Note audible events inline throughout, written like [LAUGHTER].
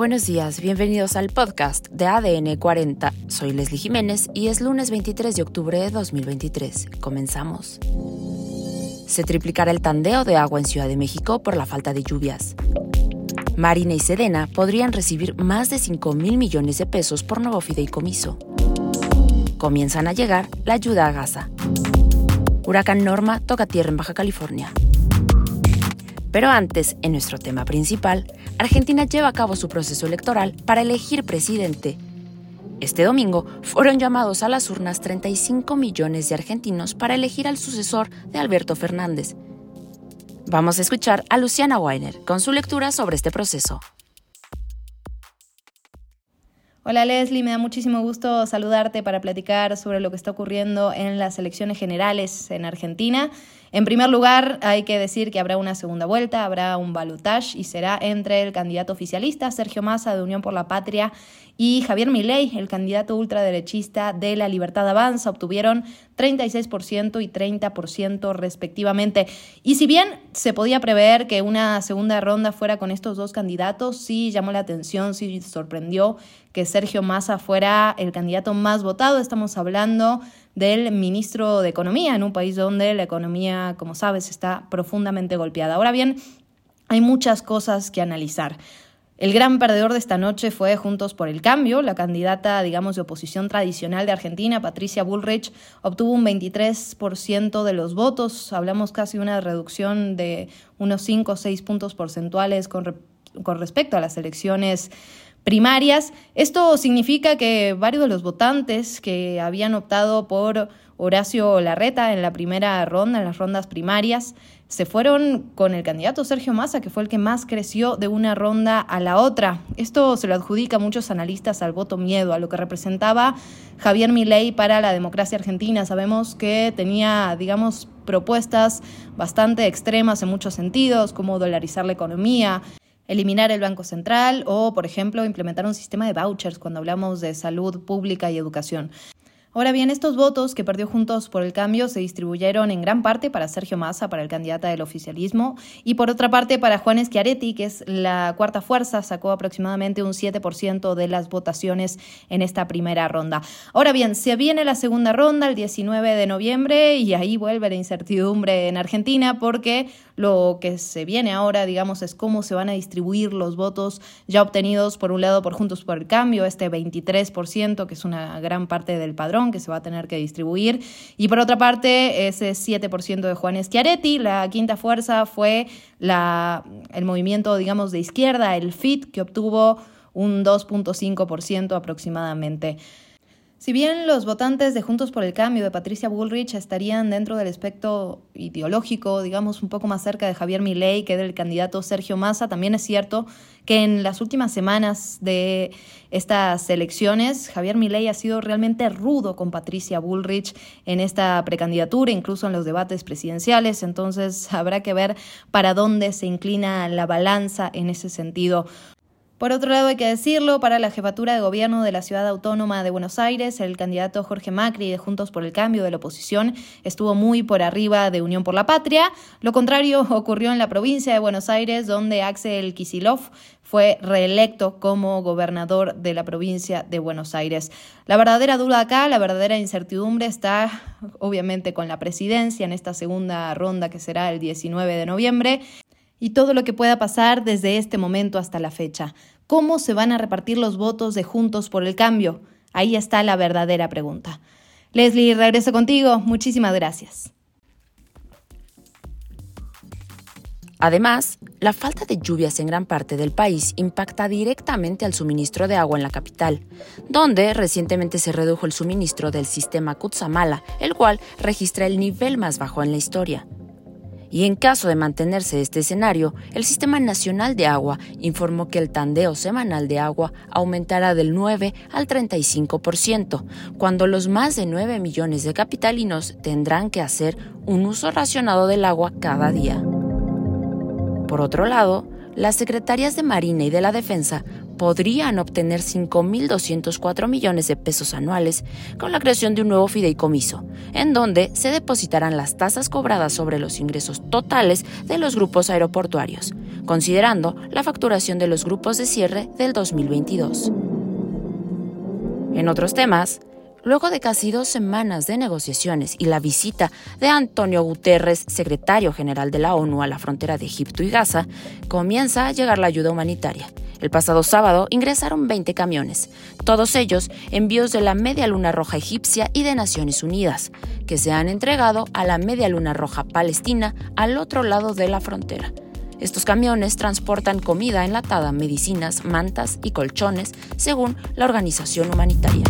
Buenos días, bienvenidos al podcast de ADN 40. Soy Leslie Jiménez y es lunes 23 de octubre de 2023. Comenzamos. Se triplicará el tandeo de agua en Ciudad de México por la falta de lluvias. Marina y Sedena podrían recibir más de 5 mil millones de pesos por nuevo fideicomiso. Comienzan a llegar la ayuda a Gaza. Huracán Norma toca tierra en Baja California. Pero antes, en nuestro tema principal, Argentina lleva a cabo su proceso electoral para elegir presidente. Este domingo fueron llamados a las urnas 35 millones de argentinos para elegir al sucesor de Alberto Fernández. Vamos a escuchar a Luciana Weiner con su lectura sobre este proceso. Hola Leslie, me da muchísimo gusto saludarte para platicar sobre lo que está ocurriendo en las elecciones generales en Argentina. En primer lugar, hay que decir que habrá una segunda vuelta, habrá un balotage y será entre el candidato oficialista Sergio Massa de Unión por la Patria y Javier Milei, el candidato ultraderechista de La Libertad Avanza. Obtuvieron 36% y 30% respectivamente. Y si bien se podía prever que una segunda ronda fuera con estos dos candidatos, sí llamó la atención, sí sorprendió que Sergio Massa fuera el candidato más votado. Estamos hablando del ministro de Economía en un país donde la economía, como sabes, está profundamente golpeada. Ahora bien, hay muchas cosas que analizar. El gran perdedor de esta noche fue Juntos por el Cambio. La candidata, digamos, de oposición tradicional de Argentina, Patricia Bullrich, obtuvo un 23% de los votos. Hablamos casi de una reducción de unos 5 o 6 puntos porcentuales con, con respecto a las elecciones primarias. Esto significa que varios de los votantes que habían optado por Horacio Larreta en la primera ronda, en las rondas primarias, se fueron con el candidato Sergio Massa, que fue el que más creció de una ronda a la otra. Esto se lo adjudica a muchos analistas al voto miedo, a lo que representaba Javier Milei para la democracia argentina. Sabemos que tenía, digamos, propuestas bastante extremas en muchos sentidos, como dolarizar la economía, eliminar el Banco Central o, por ejemplo, implementar un sistema de vouchers cuando hablamos de salud pública y educación. Ahora bien, estos votos que perdió Juntos por el Cambio se distribuyeron en gran parte para Sergio Massa, para el candidato del oficialismo, y por otra parte para Juan Schiaretti, que es la cuarta fuerza, sacó aproximadamente un 7% de las votaciones en esta primera ronda. Ahora bien, se viene la segunda ronda el 19 de noviembre y ahí vuelve la incertidumbre en Argentina porque lo que se viene ahora, digamos, es cómo se van a distribuir los votos ya obtenidos, por un lado, por Juntos por el Cambio, este 23%, que es una gran parte del padrón que se va a tener que distribuir, y por otra parte, ese 7% de Juan Schiaretti. La quinta fuerza fue la, el movimiento, digamos, de izquierda, el FIT, que obtuvo un 2.5% aproximadamente. Si bien los votantes de Juntos por el Cambio de Patricia Bullrich estarían dentro del espectro ideológico, digamos un poco más cerca de Javier Milei que del candidato Sergio Massa, también es cierto que en las últimas semanas de estas elecciones Javier Milei ha sido realmente rudo con Patricia Bullrich en esta precandidatura, incluso en los debates presidenciales, entonces habrá que ver para dónde se inclina la balanza en ese sentido. Por otro lado, hay que decirlo, para la jefatura de gobierno de la ciudad autónoma de Buenos Aires, el candidato Jorge Macri de Juntos por el Cambio de la oposición estuvo muy por arriba de Unión por la Patria. Lo contrario [LAUGHS] ocurrió en la provincia de Buenos Aires, donde Axel Kisilov fue reelecto como gobernador de la provincia de Buenos Aires. La verdadera duda acá, la verdadera incertidumbre está obviamente con la presidencia en esta segunda ronda que será el 19 de noviembre y todo lo que pueda pasar desde este momento hasta la fecha. ¿Cómo se van a repartir los votos de Juntos por el Cambio? Ahí está la verdadera pregunta. Leslie, regreso contigo. Muchísimas gracias. Además, la falta de lluvias en gran parte del país impacta directamente al suministro de agua en la capital, donde recientemente se redujo el suministro del sistema Kutsamala, el cual registra el nivel más bajo en la historia y en caso de mantenerse este escenario, el Sistema Nacional de Agua informó que el tandeo semanal de agua aumentará del 9 al 35%, cuando los más de 9 millones de capitalinos tendrán que hacer un uso racionado del agua cada día. Por otro lado, las secretarias de Marina y de la Defensa podrían obtener 5.204 millones de pesos anuales con la creación de un nuevo fideicomiso, en donde se depositarán las tasas cobradas sobre los ingresos totales de los grupos aeroportuarios, considerando la facturación de los grupos de cierre del 2022. En otros temas, Luego de casi dos semanas de negociaciones y la visita de Antonio Guterres, secretario general de la ONU a la frontera de Egipto y Gaza, comienza a llegar la ayuda humanitaria. El pasado sábado ingresaron 20 camiones, todos ellos envíos de la Media Luna Roja Egipcia y de Naciones Unidas, que se han entregado a la Media Luna Roja Palestina al otro lado de la frontera. Estos camiones transportan comida enlatada, medicinas, mantas y colchones, según la organización humanitaria.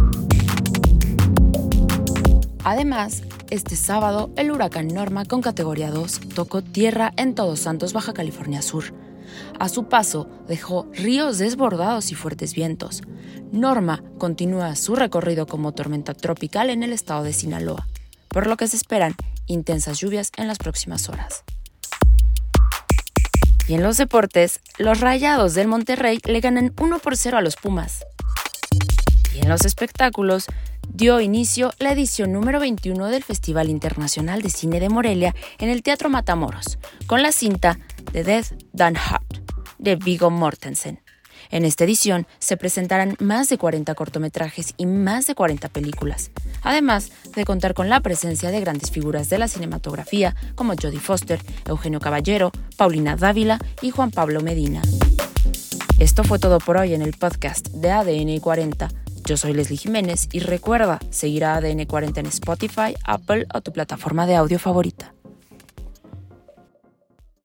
Además, este sábado el huracán Norma con categoría 2 tocó tierra en Todos Santos, Baja California Sur. A su paso dejó ríos desbordados y fuertes vientos. Norma continúa su recorrido como tormenta tropical en el estado de Sinaloa, por lo que se esperan intensas lluvias en las próximas horas. Y en los deportes, los Rayados del Monterrey le ganan 1 por 0 a los Pumas. Y en los espectáculos, dio inicio la edición número 21 del Festival Internacional de Cine de Morelia en el Teatro Matamoros, con la cinta The Death Done Heart de Viggo Mortensen. En esta edición se presentarán más de 40 cortometrajes y más de 40 películas, además de contar con la presencia de grandes figuras de la cinematografía como Jodie Foster, Eugenio Caballero, Paulina Dávila y Juan Pablo Medina. Esto fue todo por hoy en el podcast de ADN 40 yo soy Leslie Jiménez y recuerda seguir a ADN 40 en Spotify, Apple o tu plataforma de audio favorita.